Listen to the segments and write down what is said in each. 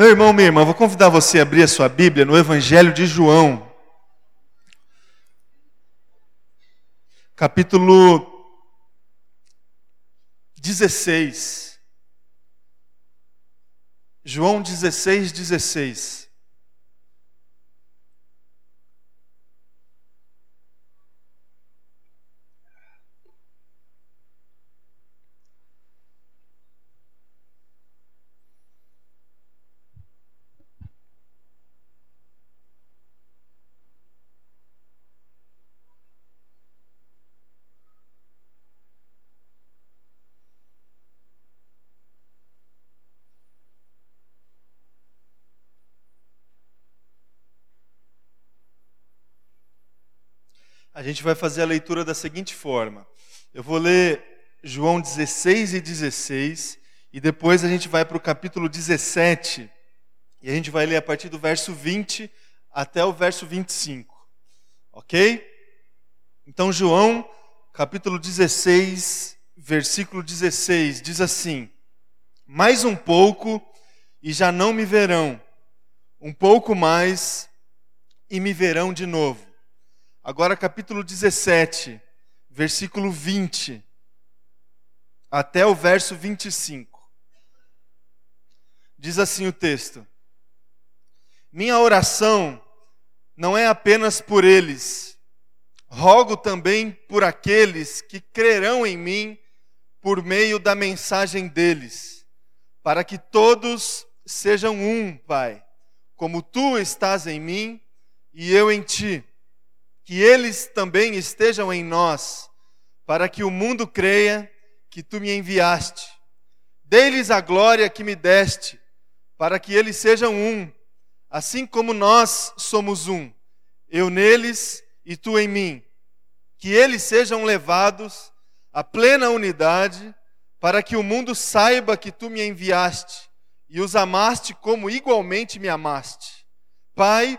Meu irmão, minha irmã, vou convidar você a abrir a sua Bíblia no Evangelho de João, capítulo 16. João 16, 16. A gente vai fazer a leitura da seguinte forma: eu vou ler João 16 e 16, e depois a gente vai para o capítulo 17, e a gente vai ler a partir do verso 20 até o verso 25. Ok? Então, João, capítulo 16, versículo 16, diz assim: Mais um pouco e já não me verão, um pouco mais e me verão de novo Agora, capítulo 17, versículo 20, até o verso 25. Diz assim o texto: Minha oração não é apenas por eles, rogo também por aqueles que crerão em mim por meio da mensagem deles, para que todos sejam um, Pai, como tu estás em mim e eu em ti que eles também estejam em nós, para que o mundo creia que tu me enviaste. Dê-lhes a glória que me deste, para que eles sejam um, assim como nós somos um, eu neles e tu em mim. Que eles sejam levados à plena unidade, para que o mundo saiba que tu me enviaste e os amaste como igualmente me amaste. Pai,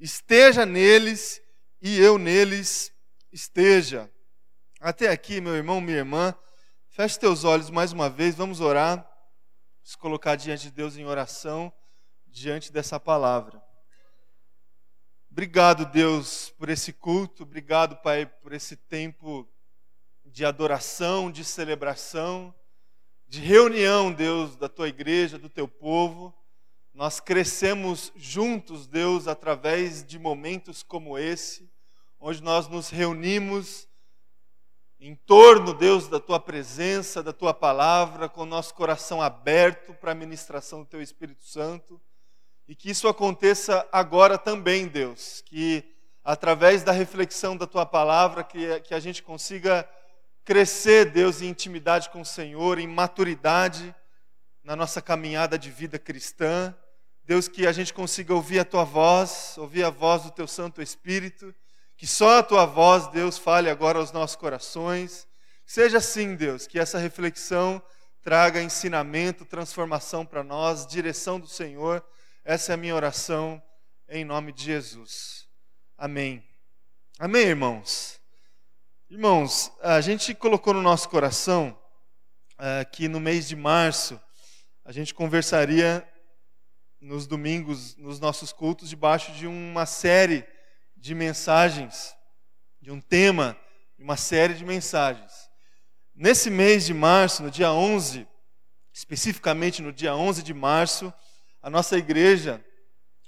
esteja neles e eu neles esteja. Até aqui, meu irmão, minha irmã, feche teus olhos mais uma vez, vamos orar, se colocar diante de Deus em oração, diante dessa palavra. Obrigado, Deus, por esse culto, obrigado, Pai, por esse tempo de adoração, de celebração, de reunião, Deus, da tua igreja, do teu povo. Nós crescemos juntos, Deus, através de momentos como esse, onde nós nos reunimos em torno, Deus, da tua presença, da tua palavra, com o nosso coração aberto para a ministração do teu Espírito Santo. E que isso aconteça agora também, Deus, que através da reflexão da tua palavra, que, que a gente consiga crescer, Deus, em intimidade com o Senhor, em maturidade na nossa caminhada de vida cristã. Deus, que a gente consiga ouvir a tua voz, ouvir a voz do teu Santo Espírito, que só a tua voz, Deus, fale agora aos nossos corações. Seja assim, Deus, que essa reflexão traga ensinamento, transformação para nós, direção do Senhor. Essa é a minha oração em nome de Jesus. Amém. Amém, irmãos. Irmãos, a gente colocou no nosso coração uh, que no mês de março a gente conversaria nos domingos, nos nossos cultos, debaixo de uma série de mensagens, de um tema, uma série de mensagens. Nesse mês de março, no dia 11, especificamente no dia 11 de março, a nossa igreja,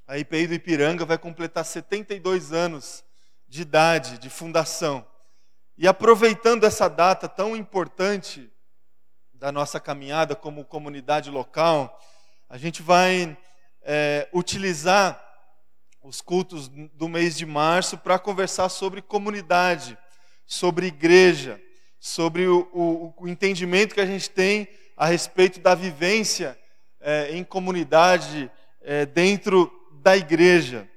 a IPI do Ipiranga, vai completar 72 anos de idade, de fundação. E aproveitando essa data tão importante da nossa caminhada como comunidade local, a gente vai é, utilizar os cultos do mês de março para conversar sobre comunidade, sobre igreja, sobre o, o, o, entendimento que a gente tem a respeito da vivência é, em comunidade é, dentro da igreja.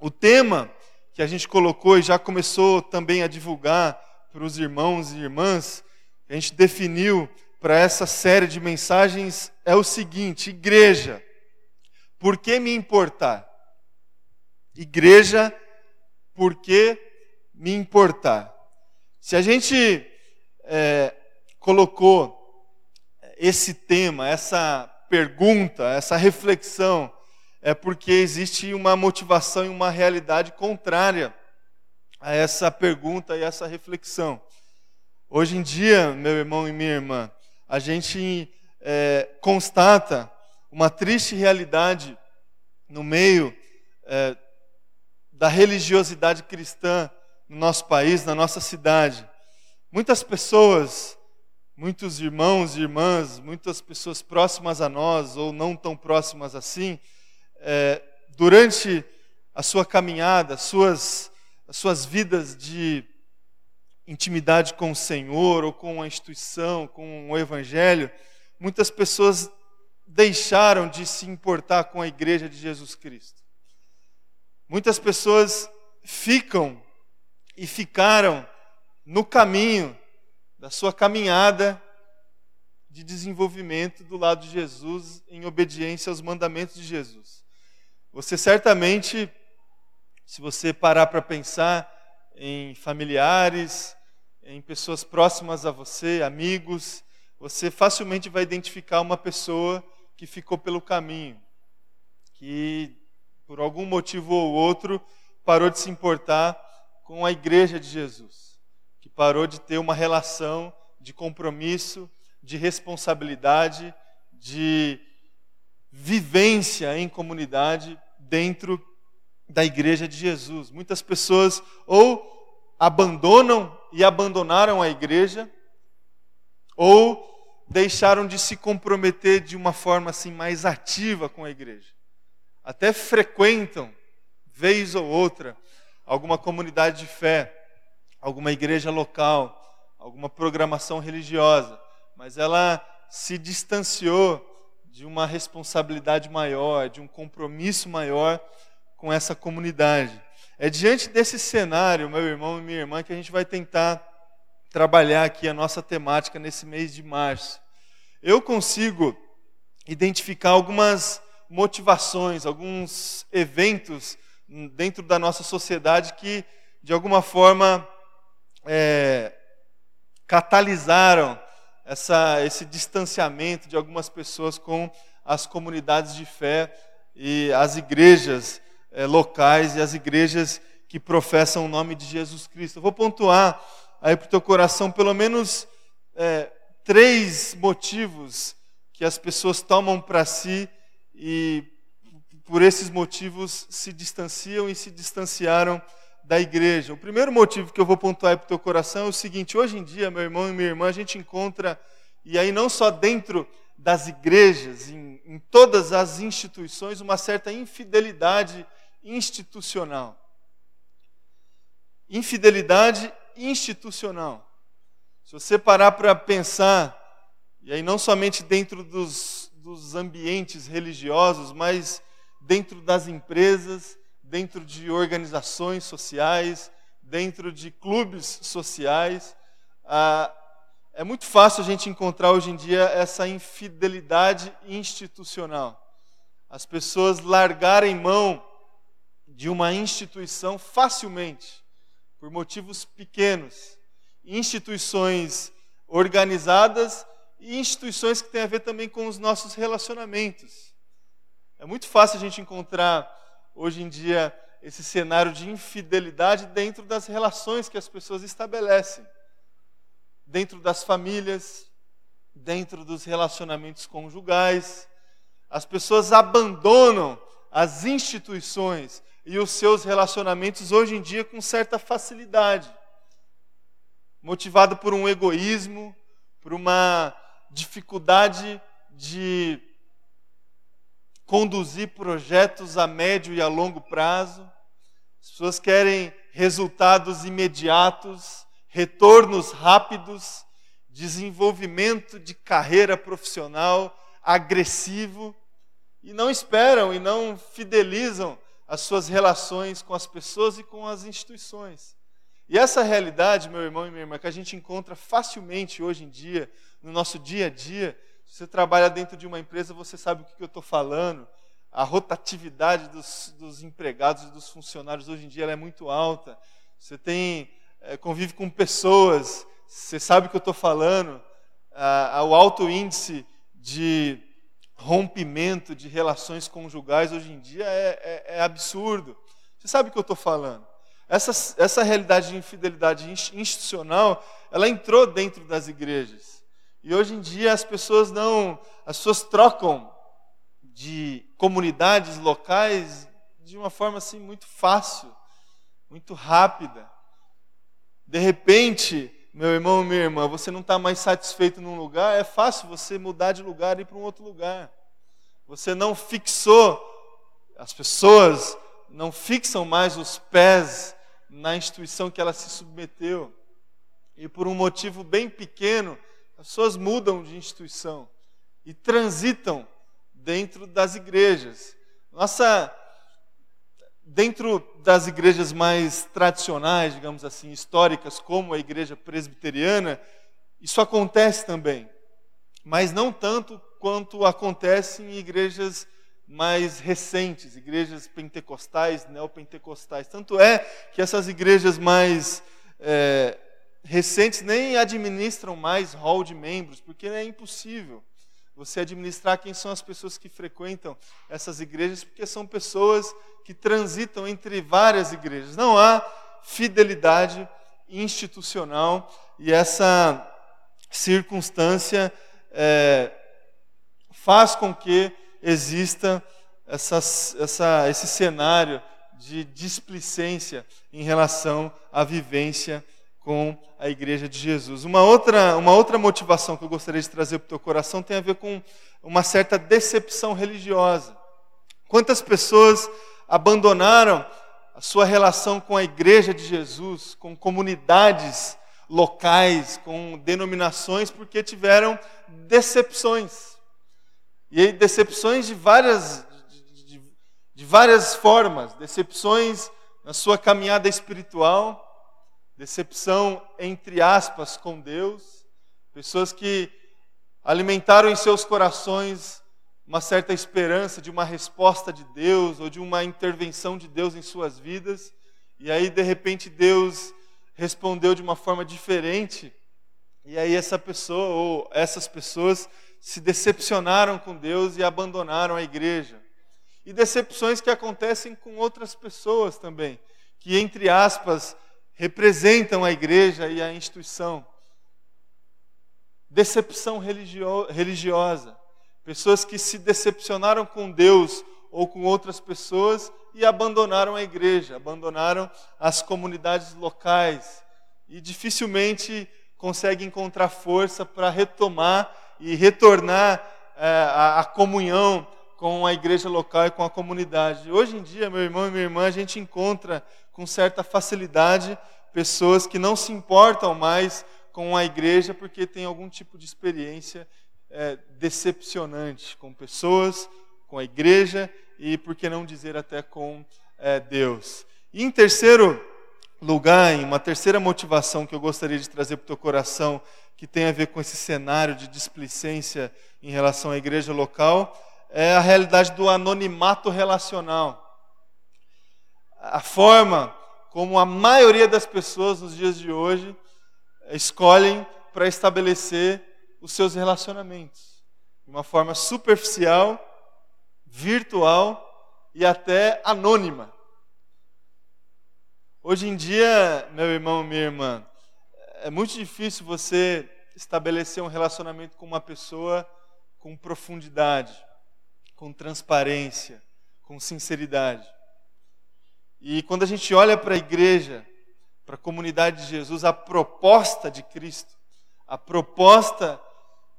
O tema que a gente colocou e já começou também a divulgar para os irmãos e irmãs, que a gente definiu para essa série de mensagens é o seguinte: igreja, por que me importar? Igreja, por que me importar? Se a gente é, colocou esse tema, essa pergunta, essa reflexão, é porque existe uma motivação e uma realidade contrária a essa pergunta e essa reflexão. Hoje em dia, meu irmão e minha irmã, a gente é, constata uma triste realidade no meio é, da religiosidade cristã no nosso país, na nossa cidade. Muitas pessoas, muitos irmãos e irmãs, muitas pessoas próximas a nós ou não tão próximas assim, é, durante a sua caminhada, suas, as suas vidas de intimidade com o Senhor ou com a instituição, com o Evangelho, muitas pessoas deixaram de se importar com a igreja de Jesus Cristo. Muitas pessoas ficam e ficaram no caminho da sua caminhada de desenvolvimento do lado de Jesus em obediência aos mandamentos de Jesus. Você certamente, se você parar para pensar em familiares, em pessoas próximas a você, amigos, você facilmente vai identificar uma pessoa que ficou pelo caminho, que por algum motivo ou outro parou de se importar com a igreja de Jesus, que parou de ter uma relação de compromisso, de responsabilidade, de vivência em comunidade dentro da igreja de Jesus. Muitas pessoas ou abandonam e abandonaram a igreja, ou deixaram de se comprometer de uma forma assim mais ativa com a igreja. Até frequentam, vez ou outra, alguma comunidade de fé, alguma igreja local, alguma programação religiosa, mas ela se distanciou de uma responsabilidade maior, de um compromisso maior com essa comunidade. É diante desse cenário, meu irmão e minha irmã, que a gente vai tentar trabalhar aqui a nossa temática nesse mês de março. Eu consigo identificar algumas motivações, alguns eventos dentro da nossa sociedade que, de alguma forma, é, catalisaram essa, esse distanciamento de algumas pessoas com as comunidades de fé e as igrejas é, locais e as igrejas que professam o nome de Jesus Cristo. Eu vou pontuar aí para o teu coração pelo menos é, três motivos que as pessoas tomam para si e por esses motivos se distanciam e se distanciaram da igreja. O primeiro motivo que eu vou pontuar para o teu coração é o seguinte: hoje em dia, meu irmão e minha irmã, a gente encontra, e aí não só dentro das igrejas, em, em todas as instituições, uma certa infidelidade institucional. Infidelidade institucional. Se você parar para pensar, e aí não somente dentro dos, dos ambientes religiosos, mas dentro das empresas, dentro de organizações sociais, dentro de clubes sociais, ah, é muito fácil a gente encontrar hoje em dia essa infidelidade institucional. As pessoas largarem mão de uma instituição facilmente, por motivos pequenos. Instituições organizadas e instituições que têm a ver também com os nossos relacionamentos. É muito fácil a gente encontrar hoje em dia esse cenário de infidelidade dentro das relações que as pessoas estabelecem, dentro das famílias, dentro dos relacionamentos conjugais. As pessoas abandonam as instituições e os seus relacionamentos hoje em dia com certa facilidade, motivado por um egoísmo, por uma dificuldade de conduzir projetos a médio e a longo prazo. As pessoas querem resultados imediatos, retornos rápidos, desenvolvimento de carreira profissional agressivo e não esperam e não fidelizam as suas relações com as pessoas e com as instituições. E essa realidade, meu irmão e minha irmã, que a gente encontra facilmente hoje em dia, no nosso dia a dia, se você trabalha dentro de uma empresa, você sabe o que eu estou falando. A rotatividade dos, dos empregados e dos funcionários hoje em dia é muito alta. Você tem é, convive com pessoas, você sabe o que eu estou falando. Ah, o alto índice de rompimento de relações conjugais hoje em dia é, é, é absurdo. Você sabe o que eu estou falando. Essa, essa realidade de infidelidade institucional, ela entrou dentro das igrejas. E hoje em dia as pessoas não, as pessoas trocam de comunidades locais de uma forma assim muito fácil, muito rápida. De repente, meu irmão minha irmã, você não está mais satisfeito num lugar, é fácil você mudar de lugar e ir para um outro lugar. Você não fixou, as pessoas não fixam mais os pés na instituição que ela se submeteu. E por um motivo bem pequeno, as pessoas mudam de instituição e transitam dentro das igrejas. Nossa dentro das igrejas mais tradicionais, digamos assim, históricas, como a igreja presbiteriana, isso acontece também. Mas não tanto quanto acontece em igrejas mais recentes, igrejas pentecostais, neopentecostais. Tanto é que essas igrejas mais é, recentes nem administram mais hall de membros, porque é impossível você administrar quem são as pessoas que frequentam essas igrejas, porque são pessoas que transitam entre várias igrejas. Não há fidelidade institucional e essa circunstância é, faz com que exista essa, essa, esse cenário de displicência em relação à vivência com a igreja de Jesus. Uma outra, uma outra motivação que eu gostaria de trazer para o teu coração tem a ver com uma certa decepção religiosa. Quantas pessoas abandonaram a sua relação com a igreja de Jesus, com comunidades locais, com denominações, porque tiveram decepções. E aí, decepções de várias, de, de, de várias formas, decepções na sua caminhada espiritual, decepção, entre aspas, com Deus, pessoas que alimentaram em seus corações uma certa esperança de uma resposta de Deus ou de uma intervenção de Deus em suas vidas, e aí de repente Deus respondeu de uma forma diferente, e aí essa pessoa ou essas pessoas se decepcionaram com Deus e abandonaram a igreja. E decepções que acontecem com outras pessoas também, que entre aspas representam a igreja e a instituição. Decepção religio religiosa. Pessoas que se decepcionaram com Deus ou com outras pessoas e abandonaram a igreja, abandonaram as comunidades locais e dificilmente conseguem encontrar força para retomar e retornar é, a, a comunhão com a igreja local e com a comunidade. Hoje em dia, meu irmão e minha irmã, a gente encontra com certa facilidade pessoas que não se importam mais com a igreja porque tem algum tipo de experiência é, decepcionante com pessoas, com a igreja e, por que não dizer, até com é, Deus. E em terceiro lugar, em uma terceira motivação que eu gostaria de trazer para o teu coração, que tem a ver com esse cenário de displicência em relação à igreja local, é a realidade do anonimato relacional. A forma como a maioria das pessoas nos dias de hoje escolhem para estabelecer os seus relacionamentos. De uma forma superficial, virtual e até anônima. Hoje em dia, meu irmão, minha irmã, é muito difícil você estabelecer um relacionamento com uma pessoa com profundidade com transparência, com sinceridade. E quando a gente olha para a igreja, para a comunidade de Jesus, a proposta de Cristo, a proposta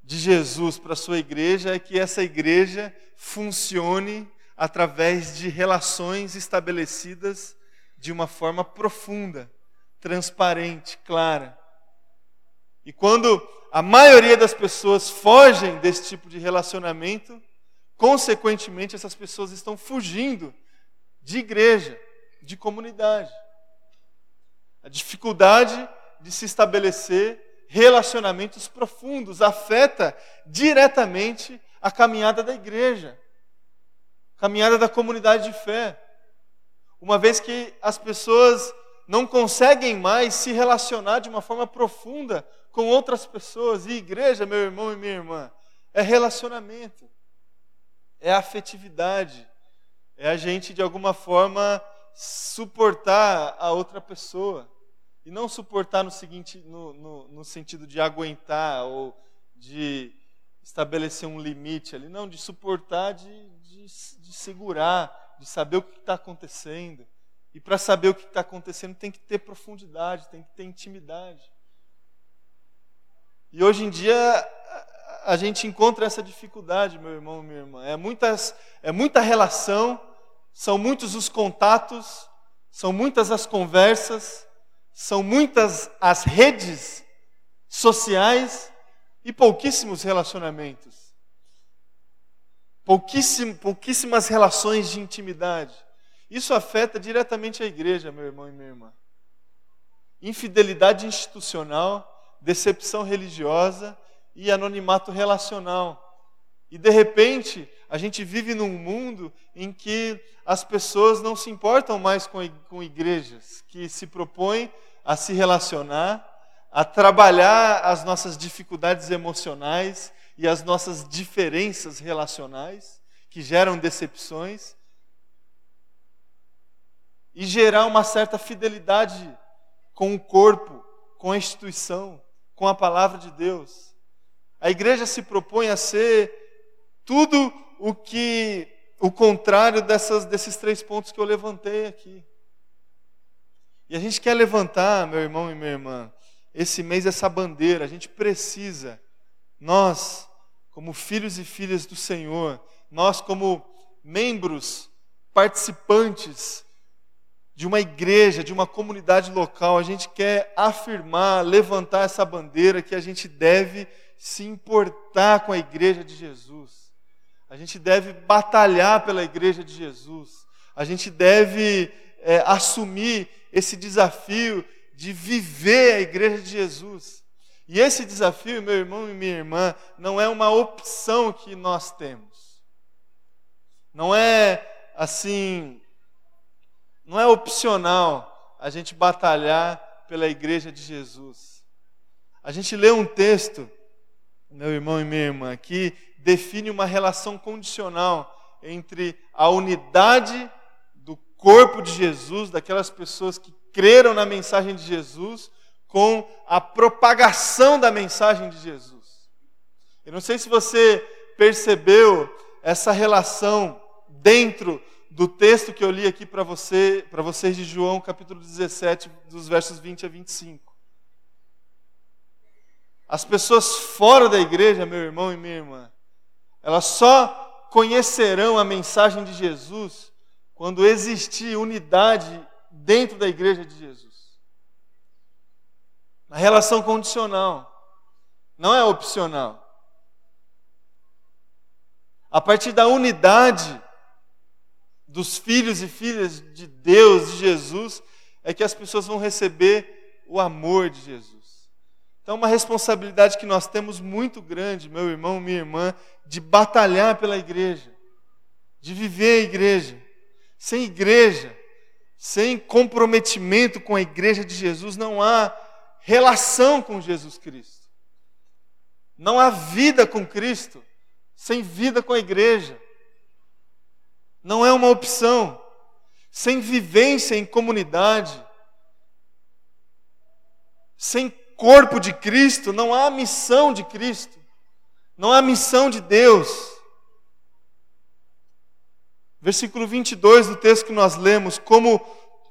de Jesus para a sua igreja é que essa igreja funcione através de relações estabelecidas de uma forma profunda, transparente, clara. E quando a maioria das pessoas fogem desse tipo de relacionamento, consequentemente, essas pessoas estão fugindo de igreja, de comunidade. A dificuldade de se estabelecer relacionamentos profundos afeta diretamente a caminhada da igreja, caminhada da comunidade de fé. Uma vez que as pessoas não conseguem mais se relacionar de uma forma profunda com outras pessoas. E igreja, meu irmão e minha irmã, é relacionamento, é afetividade, é a gente de alguma forma suportar a outra pessoa. E não suportar no, seguinte, no, no, no sentido de aguentar ou de estabelecer um limite ali, não, de suportar, de, de, de segurar, de saber o que está acontecendo. E para saber o que está acontecendo tem que ter profundidade, tem que ter intimidade. E hoje em dia a gente encontra essa dificuldade, meu irmão minha irmã. É, muitas, é muita relação, são muitos os contatos, são muitas as conversas, são muitas as redes sociais e pouquíssimos relacionamentos. Pouquíssimas relações de intimidade. Isso afeta diretamente a igreja, meu irmão e minha irmã. Infidelidade institucional, decepção religiosa e anonimato relacional. E de repente, a gente vive num mundo em que as pessoas não se importam mais com, igrejas que se propõem a se relacionar, a trabalhar as nossas dificuldades emocionais e as nossas diferenças relacionais que geram decepções e gerar uma certa fidelidade com o corpo, com a instituição, com a palavra de Deus. A igreja se propõe a ser tudo o que o contrário dessas, desses três pontos que eu levantei aqui. E a gente quer levantar, meu irmão e minha irmã, esse mês essa bandeira. A gente precisa, nós, como filhos e filhas do Senhor, nós, como membros, participantes de uma igreja, de uma comunidade local, a gente quer afirmar, levantar essa bandeira que a gente deve se importar com a igreja de Jesus. A gente deve batalhar pela igreja de Jesus. A gente deve é, assumir esse desafio de viver a igreja de Jesus. E esse desafio, meu irmão e minha irmã, não é uma opção que nós temos. Não é assim, não é opcional a gente batalhar pela igreja de Jesus. A gente lê um texto, meu irmão e minha irmã, que define uma relação condicional entre a unidade corpo de Jesus, daquelas pessoas que creram na mensagem de Jesus, com a propagação da mensagem de Jesus. Eu não sei se você percebeu essa relação dentro do texto que eu li aqui para você, para vocês de João, capítulo 17, dos versos 20 a 25. As pessoas fora da igreja, meu irmão e minha irmã, elas só conhecerão a mensagem de Jesus quando existir unidade dentro da igreja de Jesus. A relação condicional, não é opcional. A partir da unidade dos filhos e filhas de Deus, de Jesus, é que as pessoas vão receber o amor de Jesus. Então, uma responsabilidade que nós temos muito grande, meu irmão, minha irmã, de batalhar pela igreja, de viver a igreja. Sem igreja, sem comprometimento com a igreja de Jesus, não há relação com Jesus Cristo. Não há vida com Cristo sem vida com a igreja. Não é uma opção. Sem vivência em comunidade, sem corpo de Cristo, não há missão de Cristo. Não há missão de Deus. Versículo 22 do texto que nós lemos: Como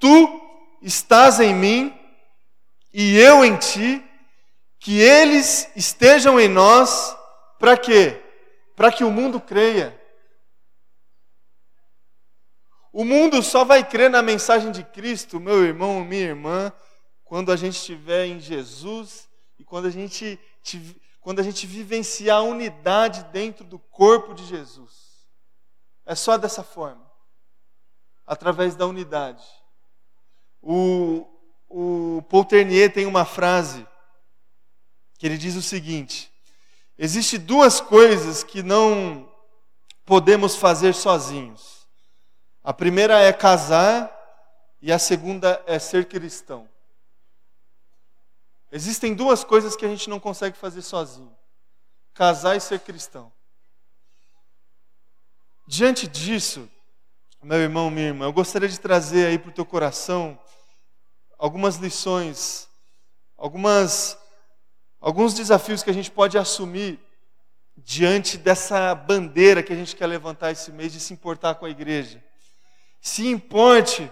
tu estás em mim e eu em ti, que eles estejam em nós, para quê? Para que o mundo creia. O mundo só vai crer na mensagem de Cristo, meu irmão, minha irmã, quando a gente estiver em Jesus e quando a gente, quando a gente vivenciar a unidade dentro do corpo de Jesus. É só dessa forma através da unidade. O, o tem uma frase que ele diz o seguinte: Existem duas coisas que não podemos fazer sozinhos. A primeira é casar e a segunda é ser cristão. Existem duas coisas que a gente não consegue fazer sozinho: casar e ser cristão. Diante disso, meu irmão, minha irmã, eu gostaria de trazer aí para o teu coração algumas lições, algumas, alguns desafios que a gente pode assumir diante dessa bandeira que a gente quer levantar esse mês de se importar com a igreja. Se importe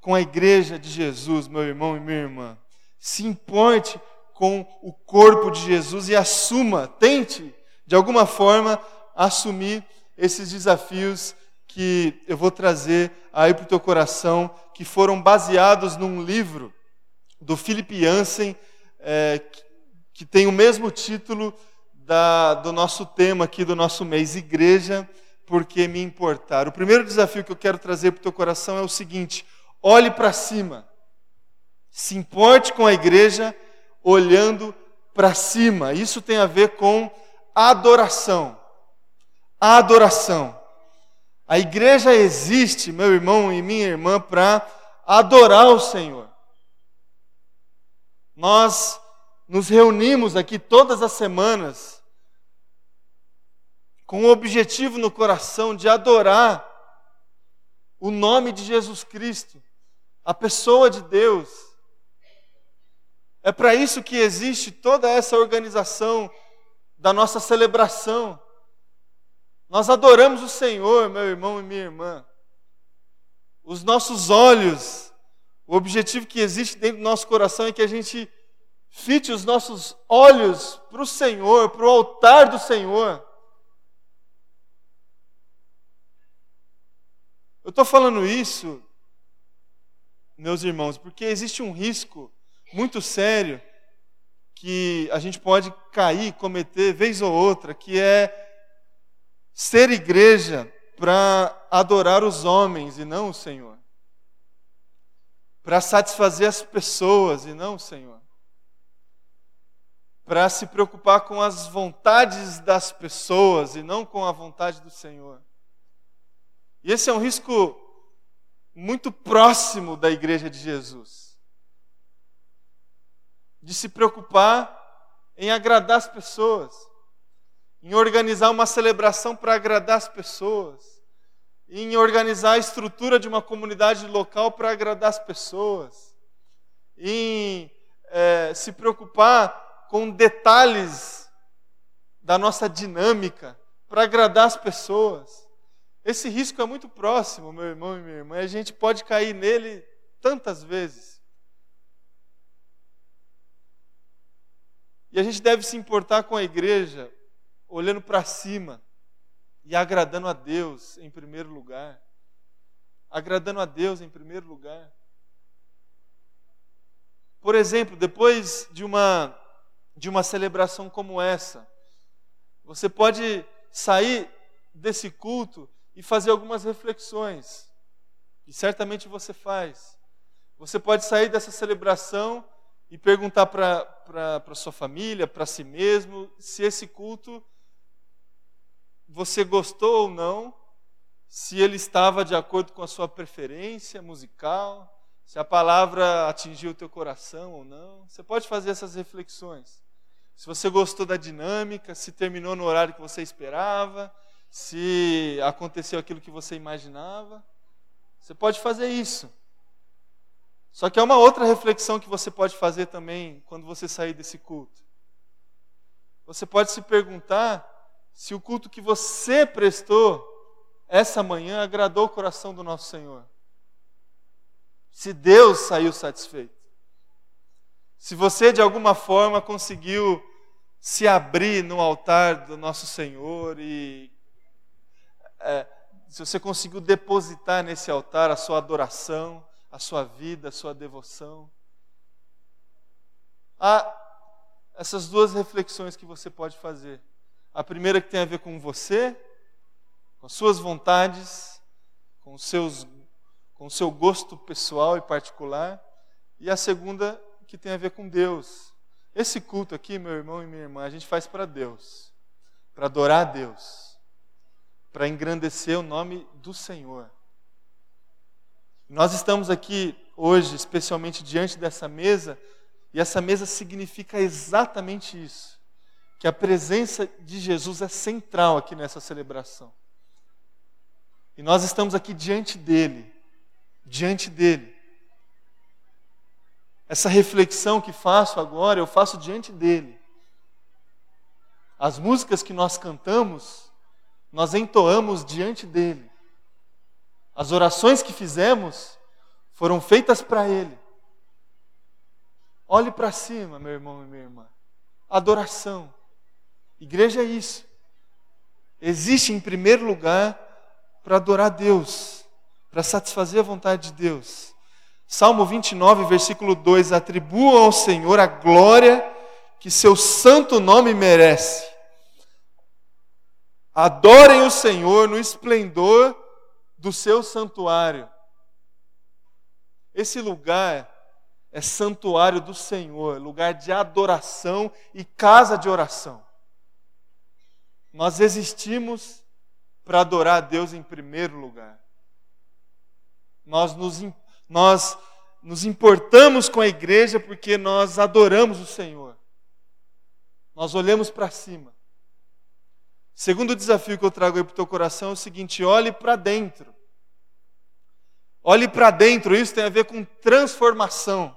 com a igreja de Jesus, meu irmão e minha irmã. Se importe com o corpo de Jesus e assuma, tente, de alguma forma, assumir esses desafios que eu vou trazer aí para o teu coração, que foram baseados num livro do Philip Jansen, é, que tem o mesmo título da, do nosso tema aqui do nosso mês, Igreja, porque me importar. O primeiro desafio que eu quero trazer para o teu coração é o seguinte: olhe para cima. Se importe com a igreja olhando para cima. Isso tem a ver com adoração. Adoração. A igreja existe, meu irmão e minha irmã, para adorar o Senhor. Nós nos reunimos aqui todas as semanas com o objetivo no coração de adorar o nome de Jesus Cristo, a pessoa de Deus. É para isso que existe toda essa organização da nossa celebração. Nós adoramos o Senhor, meu irmão e minha irmã. Os nossos olhos, o objetivo que existe dentro do nosso coração é que a gente fite os nossos olhos para o Senhor, para o altar do Senhor. Eu estou falando isso, meus irmãos, porque existe um risco muito sério que a gente pode cair, cometer vez ou outra, que é ser igreja para adorar os homens e não o Senhor. Para satisfazer as pessoas e não o Senhor. Para se preocupar com as vontades das pessoas e não com a vontade do Senhor. E esse é um risco muito próximo da igreja de Jesus. De se preocupar em agradar as pessoas em organizar uma celebração para agradar as pessoas, em organizar a estrutura de uma comunidade local para agradar as pessoas, em é, se preocupar com detalhes da nossa dinâmica para agradar as pessoas. Esse risco é muito próximo, meu irmão e minha irmã, e a gente pode cair nele tantas vezes. E a gente deve se importar com a igreja olhando para cima e agradando a Deus em primeiro lugar. Agradando a Deus em primeiro lugar. Por exemplo, depois de uma de uma celebração como essa, você pode sair desse culto e fazer algumas reflexões. E certamente você faz. Você pode sair dessa celebração e perguntar para sua família, para si mesmo, se esse culto você gostou ou não, se ele estava de acordo com a sua preferência musical, se a palavra atingiu o teu coração ou não. Você pode fazer essas reflexões. Se você gostou da dinâmica, se terminou no horário que você esperava, se aconteceu aquilo que você imaginava, você pode fazer isso. Só que há uma outra reflexão que você pode fazer também quando você sair desse culto. Você pode se perguntar se o culto que você prestou essa manhã agradou o coração do nosso Senhor. Se Deus saiu satisfeito. Se você de alguma forma conseguiu se abrir no altar do nosso Senhor e é, se você conseguiu depositar nesse altar a sua adoração, a sua vida, a sua devoção. Há essas duas reflexões que você pode fazer. A primeira que tem a ver com você, com com as suas vontades, com seus com o seu gosto pessoal e particular, e a segunda que tem a ver com Deus. Esse culto aqui, meu irmão e minha irmã, a gente faz para Deus, para adorar a Deus, para engrandecer o nome do Senhor. Nós estamos aqui hoje, especialmente diante dessa mesa, e essa mesa significa exatamente isso: que a presença de Jesus é central aqui nessa celebração. E nós estamos aqui diante dele, diante dele. Essa reflexão que faço agora, eu faço diante dele. As músicas que nós cantamos, nós entoamos diante dele. As orações que fizemos foram feitas para ele. Olhe para cima, meu irmão e minha irmã. Adoração. Igreja é isso. Existe em primeiro lugar para adorar Deus, para satisfazer a vontade de Deus. Salmo 29, versículo 2: Atribuam ao Senhor a glória que seu santo nome merece. Adorem o Senhor no esplendor do seu santuário. Esse lugar é santuário do Senhor, lugar de adoração e casa de oração. Nós existimos para adorar a Deus em primeiro lugar. Nós nos, nós nos importamos com a igreja porque nós adoramos o Senhor. Nós olhamos para cima. Segundo desafio que eu trago aí para o teu coração é o seguinte: olhe para dentro. Olhe para dentro, isso tem a ver com transformação.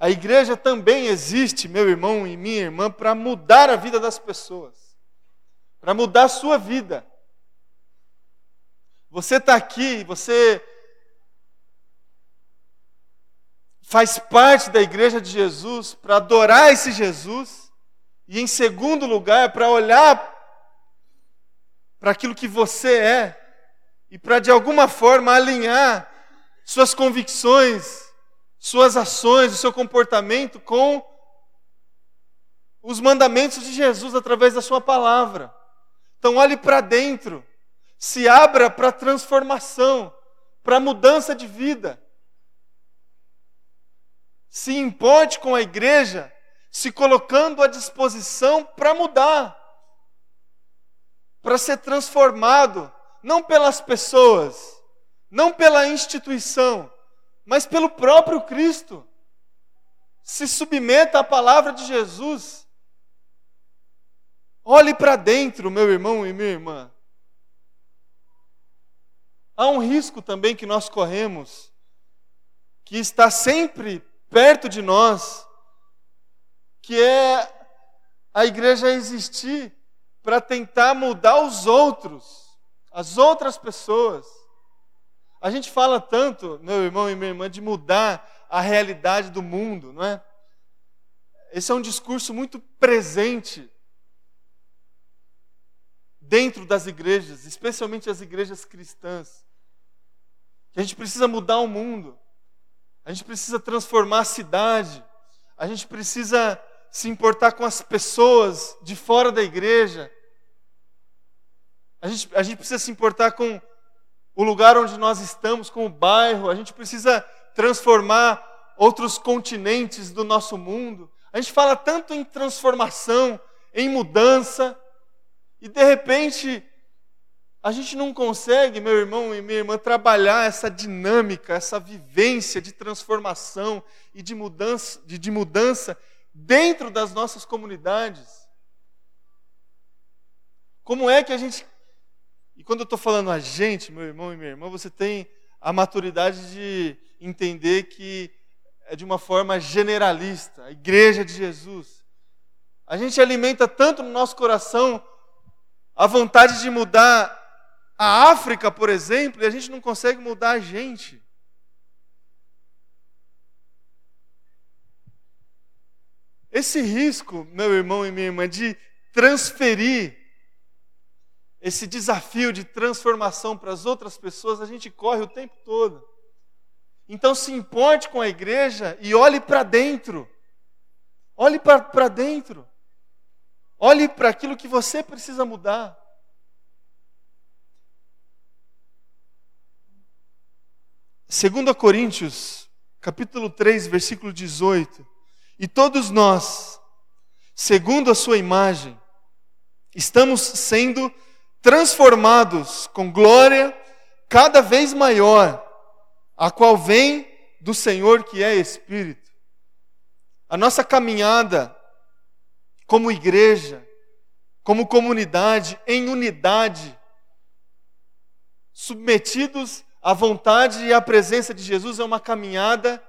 A igreja também existe, meu irmão e minha irmã, para mudar a vida das pessoas, para mudar a sua vida. Você está aqui, você faz parte da igreja de Jesus para adorar esse Jesus, e em segundo lugar, para olhar para aquilo que você é e para de alguma forma alinhar suas convicções, suas ações, o seu comportamento com os mandamentos de Jesus através da sua palavra. Então olhe para dentro, se abra para transformação, para mudança de vida. Se importe com a igreja, se colocando à disposição para mudar, para ser transformado, não pelas pessoas, não pela instituição, mas pelo próprio Cristo. Se submeta à palavra de Jesus. Olhe para dentro, meu irmão e minha irmã. Há um risco também que nós corremos, que está sempre perto de nós, que é a igreja existir para tentar mudar os outros, as outras pessoas. A gente fala tanto, meu irmão e minha irmã, de mudar a realidade do mundo, não é? Esse é um discurso muito presente dentro das igrejas, especialmente as igrejas cristãs. A gente precisa mudar o mundo. A gente precisa transformar a cidade. A gente precisa se importar com as pessoas de fora da igreja. A gente, a gente precisa se importar com o lugar onde nós estamos, com o bairro, a gente precisa transformar outros continentes do nosso mundo. A gente fala tanto em transformação, em mudança, e de repente a gente não consegue, meu irmão e minha irmã, trabalhar essa dinâmica, essa vivência de transformação e de mudança, de, de mudança dentro das nossas comunidades. Como é que a gente e quando eu estou falando a gente, meu irmão e minha irmã, você tem a maturidade de entender que é de uma forma generalista, a igreja de Jesus. A gente alimenta tanto no nosso coração a vontade de mudar a África, por exemplo, e a gente não consegue mudar a gente. Esse risco, meu irmão e minha irmã, de transferir esse desafio de transformação para as outras pessoas, a gente corre o tempo todo. Então se importe com a igreja e olhe para dentro. Olhe para dentro. Olhe para aquilo que você precisa mudar. Segundo Coríntios, capítulo 3, versículo 18. E todos nós, segundo a sua imagem, estamos sendo com glória cada vez maior, a qual vem do Senhor que é Espírito. A nossa caminhada como igreja, como comunidade, em unidade, submetidos à vontade e à presença de Jesus, é uma caminhada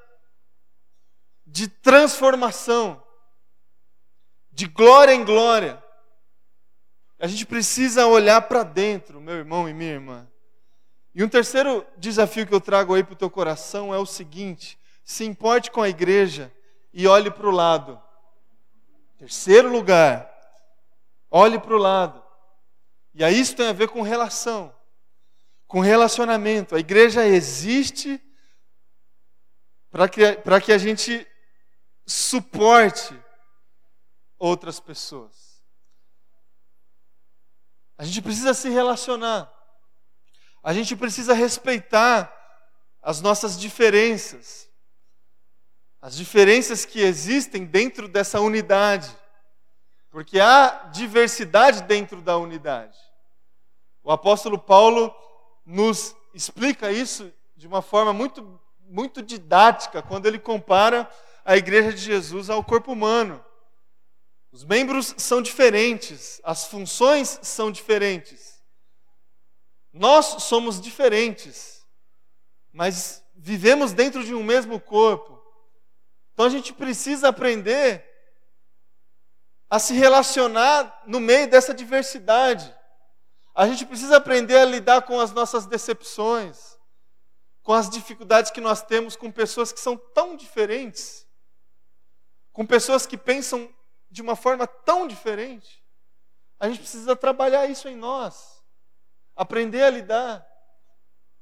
de transformação, de glória em glória. A gente precisa olhar para dentro, meu irmão e minha irmã. E um terceiro desafio que eu trago aí para o teu coração é o seguinte: se importe com a igreja e olhe para o lado. Terceiro lugar, olhe para o lado. E aí isso tem a ver com relação, com relacionamento. A igreja existe para que, que a gente suporte outras pessoas. A gente precisa se relacionar. A gente precisa respeitar as nossas diferenças. As diferenças que existem dentro dessa unidade. Porque há diversidade dentro da unidade. O apóstolo Paulo nos explica isso de uma forma muito, muito didática quando ele compara a igreja de Jesus ao corpo humano. Os membros são diferentes, as funções são diferentes. Nós somos diferentes, mas vivemos dentro de um mesmo corpo. Então a gente precisa aprender a se relacionar no meio dessa diversidade. A gente precisa aprender a lidar com as nossas decepções, com as dificuldades que nós temos com pessoas que são tão diferentes com pessoas que pensam de uma forma tão diferente. A gente precisa trabalhar isso em nós, aprender a lidar,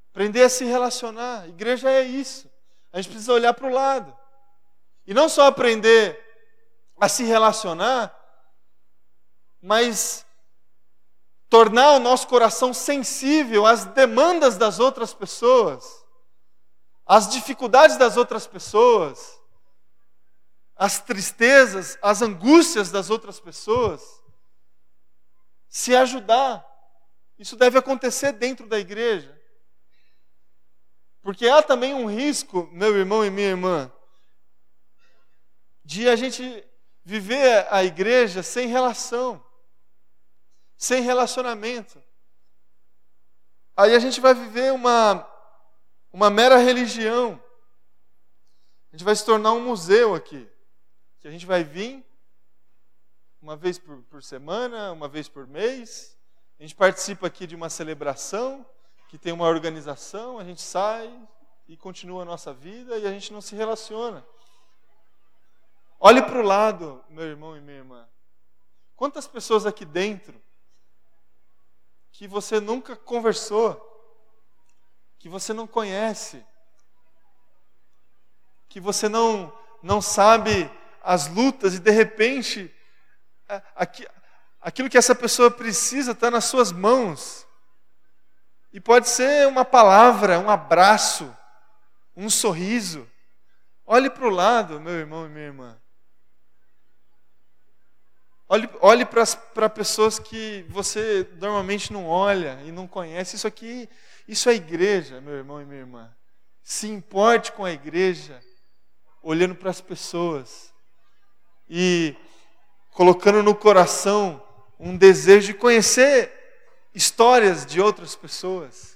aprender a se relacionar. Igreja é isso. A gente precisa olhar para o lado. E não só aprender a se relacionar, mas tornar o nosso coração sensível às demandas das outras pessoas, às dificuldades das outras pessoas, as tristezas, as angústias das outras pessoas, se ajudar. Isso deve acontecer dentro da igreja. Porque há também um risco, meu irmão e minha irmã, de a gente viver a igreja sem relação, sem relacionamento. Aí a gente vai viver uma, uma mera religião. A gente vai se tornar um museu aqui que a gente vai vir uma vez por, por semana, uma vez por mês. A gente participa aqui de uma celebração que tem uma organização, a gente sai e continua a nossa vida e a gente não se relaciona. Olhe para o lado, meu irmão e minha irmã. Quantas pessoas aqui dentro que você nunca conversou, que você não conhece, que você não, não sabe as lutas e de repente aquilo que essa pessoa precisa está nas suas mãos. E pode ser uma palavra, um abraço, um sorriso. Olhe para o lado, meu irmão e minha irmã. Olhe, olhe para pessoas que você normalmente não olha e não conhece. Isso aqui, isso é igreja, meu irmão e minha irmã. Se importe com a igreja, olhando para as pessoas e colocando no coração um desejo de conhecer histórias de outras pessoas,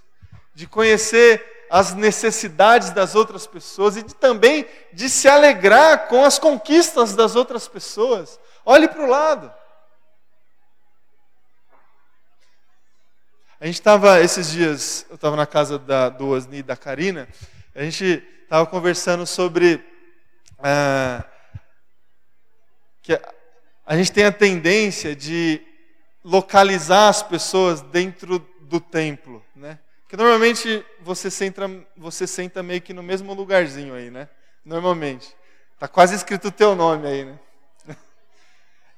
de conhecer as necessidades das outras pessoas e de, também de se alegrar com as conquistas das outras pessoas. Olhe para o lado. A gente estava, esses dias, eu estava na casa da, do Osni e da Karina, a gente estava conversando sobre ah, que a gente tem a tendência de localizar as pessoas dentro do templo, né? Que normalmente você senta, você senta meio que no mesmo lugarzinho aí, né? Normalmente. Tá quase escrito o teu nome aí, né?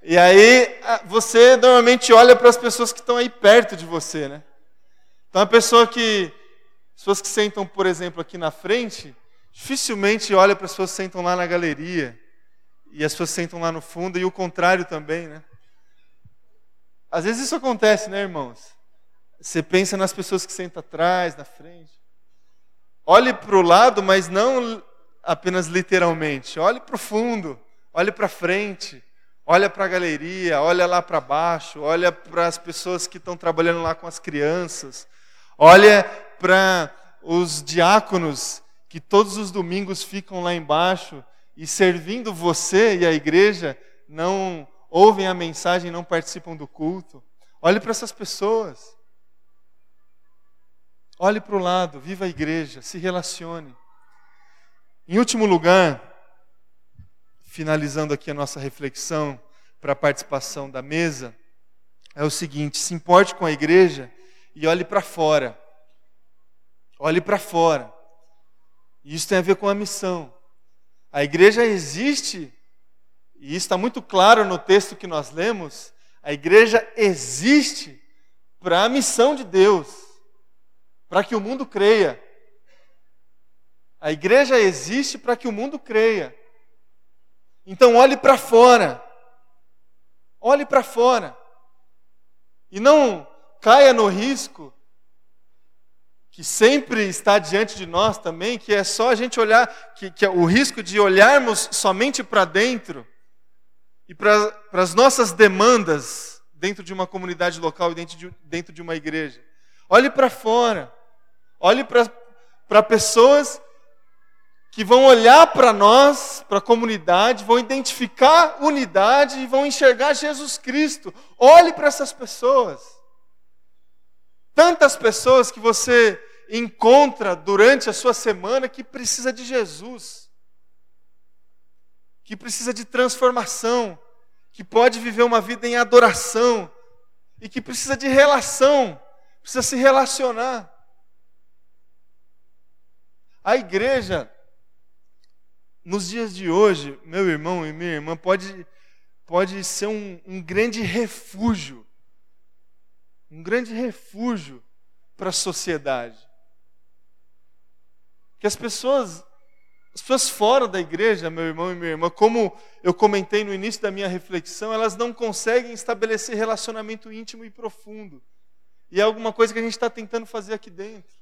E aí você normalmente olha para as pessoas que estão aí perto de você, né? Então a pessoa que pessoas que sentam, por exemplo, aqui na frente, dificilmente olha para as pessoas que sentam lá na galeria. E as pessoas sentam lá no fundo, e o contrário também, né? Às vezes isso acontece, né, irmãos? Você pensa nas pessoas que sentam atrás, na frente. Olhe para o lado, mas não apenas literalmente. Olhe para o fundo, olhe para frente, olha para a galeria, olha lá para baixo, olha para as pessoas que estão trabalhando lá com as crianças, olha para os diáconos que todos os domingos ficam lá embaixo e servindo você e a igreja, não ouvem a mensagem, não participam do culto. Olhe para essas pessoas. Olhe para o lado, viva a igreja, se relacione. Em último lugar, finalizando aqui a nossa reflexão para a participação da mesa, é o seguinte: se importe com a igreja e olhe para fora. Olhe para fora. E isso tem a ver com a missão. A igreja existe, e está muito claro no texto que nós lemos, a igreja existe para a missão de Deus, para que o mundo creia. A igreja existe para que o mundo creia. Então olhe para fora. Olhe para fora. E não caia no risco que sempre está diante de nós também, que é só a gente olhar, que, que é o risco de olharmos somente para dentro e para as nossas demandas dentro de uma comunidade local e dentro de, dentro de uma igreja. Olhe para fora. Olhe para pessoas que vão olhar para nós, para a comunidade, vão identificar unidade e vão enxergar Jesus Cristo. Olhe para essas pessoas. Tantas pessoas que você encontra durante a sua semana que precisa de Jesus, que precisa de transformação, que pode viver uma vida em adoração e que precisa de relação, precisa se relacionar. A igreja nos dias de hoje, meu irmão e minha irmã, pode, pode ser um, um grande refúgio um grande refúgio para a sociedade. Que as pessoas, as pessoas fora da igreja, meu irmão e minha irmã, como eu comentei no início da minha reflexão, elas não conseguem estabelecer relacionamento íntimo e profundo. E é alguma coisa que a gente está tentando fazer aqui dentro.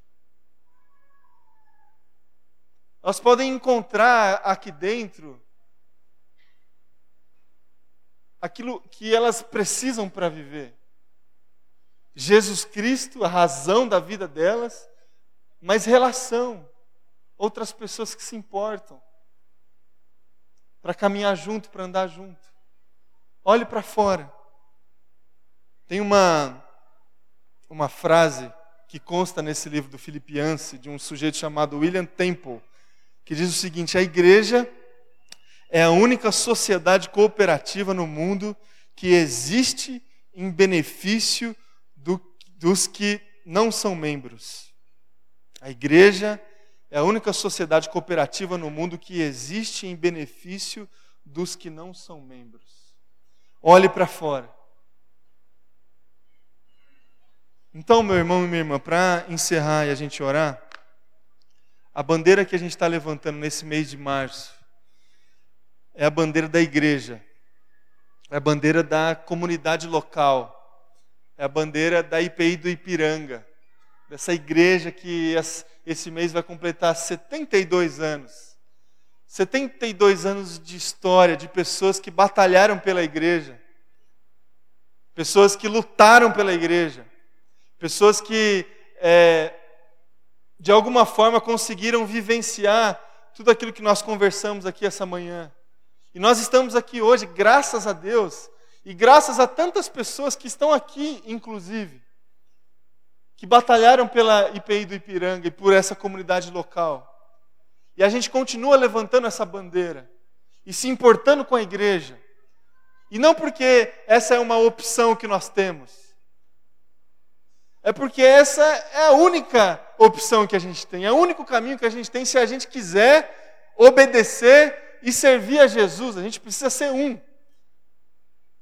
Elas podem encontrar aqui dentro aquilo que elas precisam para viver. Jesus Cristo, a razão da vida delas, mas relação, outras pessoas que se importam, para caminhar junto, para andar junto. Olhe para fora. Tem uma, uma frase que consta nesse livro do Filipianse, de um sujeito chamado William Temple que diz o seguinte: a igreja é a única sociedade cooperativa no mundo que existe em benefício do, dos que não são membros. A igreja é a única sociedade cooperativa no mundo que existe em benefício dos que não são membros. Olhe para fora. Então, meu irmão e minha irmã, para encerrar e a gente orar, a bandeira que a gente está levantando nesse mês de março é a bandeira da igreja, é a bandeira da comunidade local, é a bandeira da IPI do Ipiranga, dessa igreja que esse mês vai completar 72 anos. 72 anos de história, de pessoas que batalharam pela igreja, pessoas que lutaram pela igreja, pessoas que é, de alguma forma conseguiram vivenciar tudo aquilo que nós conversamos aqui essa manhã. E nós estamos aqui hoje, graças a Deus, e graças a tantas pessoas que estão aqui, inclusive, que batalharam pela IPI do Ipiranga e por essa comunidade local. E a gente continua levantando essa bandeira e se importando com a igreja. E não porque essa é uma opção que nós temos, é porque essa é a única opção que a gente tem, é o único caminho que a gente tem se a gente quiser obedecer e servir a Jesus. A gente precisa ser um.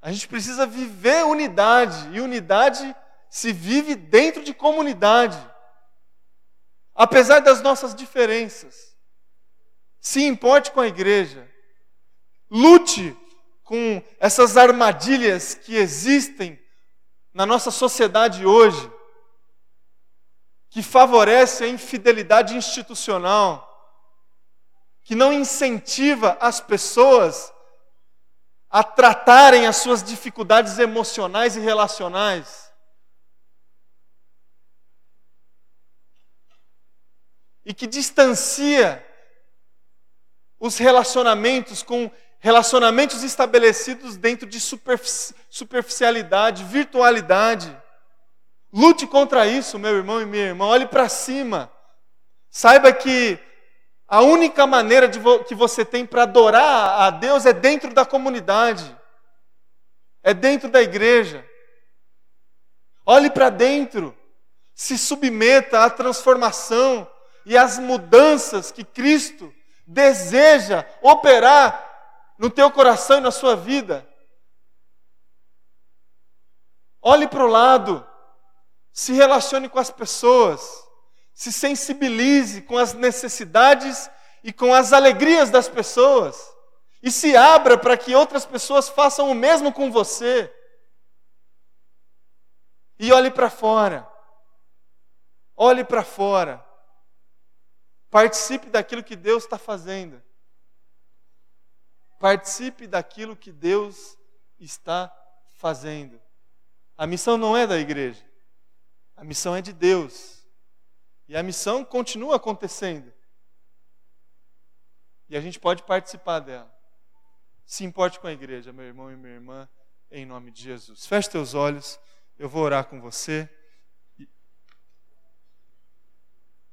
A gente precisa viver unidade, e unidade se vive dentro de comunidade. apesar das nossas diferenças. Se importe com a igreja. Lute com essas armadilhas que existem na nossa sociedade hoje, que favorece a infidelidade institucional, que não incentiva as pessoas a tratarem as suas dificuldades emocionais e relacionais. E que distancia os relacionamentos com relacionamentos estabelecidos dentro de superficialidade, virtualidade. Lute contra isso, meu irmão e minha irmã. Olhe para cima. Saiba que a única maneira vo que você tem para adorar a Deus é dentro da comunidade, é dentro da igreja. Olhe para dentro, se submeta à transformação e às mudanças que Cristo deseja operar no teu coração e na sua vida. Olhe para o lado, se relacione com as pessoas, se sensibilize com as necessidades e com as alegrias das pessoas, e se abra para que outras pessoas façam o mesmo com você. E olhe para fora, olhe para fora, participe daquilo que Deus está fazendo. Participe daquilo que Deus está fazendo. A missão não é da igreja, a missão é de Deus. E a missão continua acontecendo. E a gente pode participar dela. Se importe com a igreja, meu irmão e minha irmã, em nome de Jesus. Feche teus olhos, eu vou orar com você.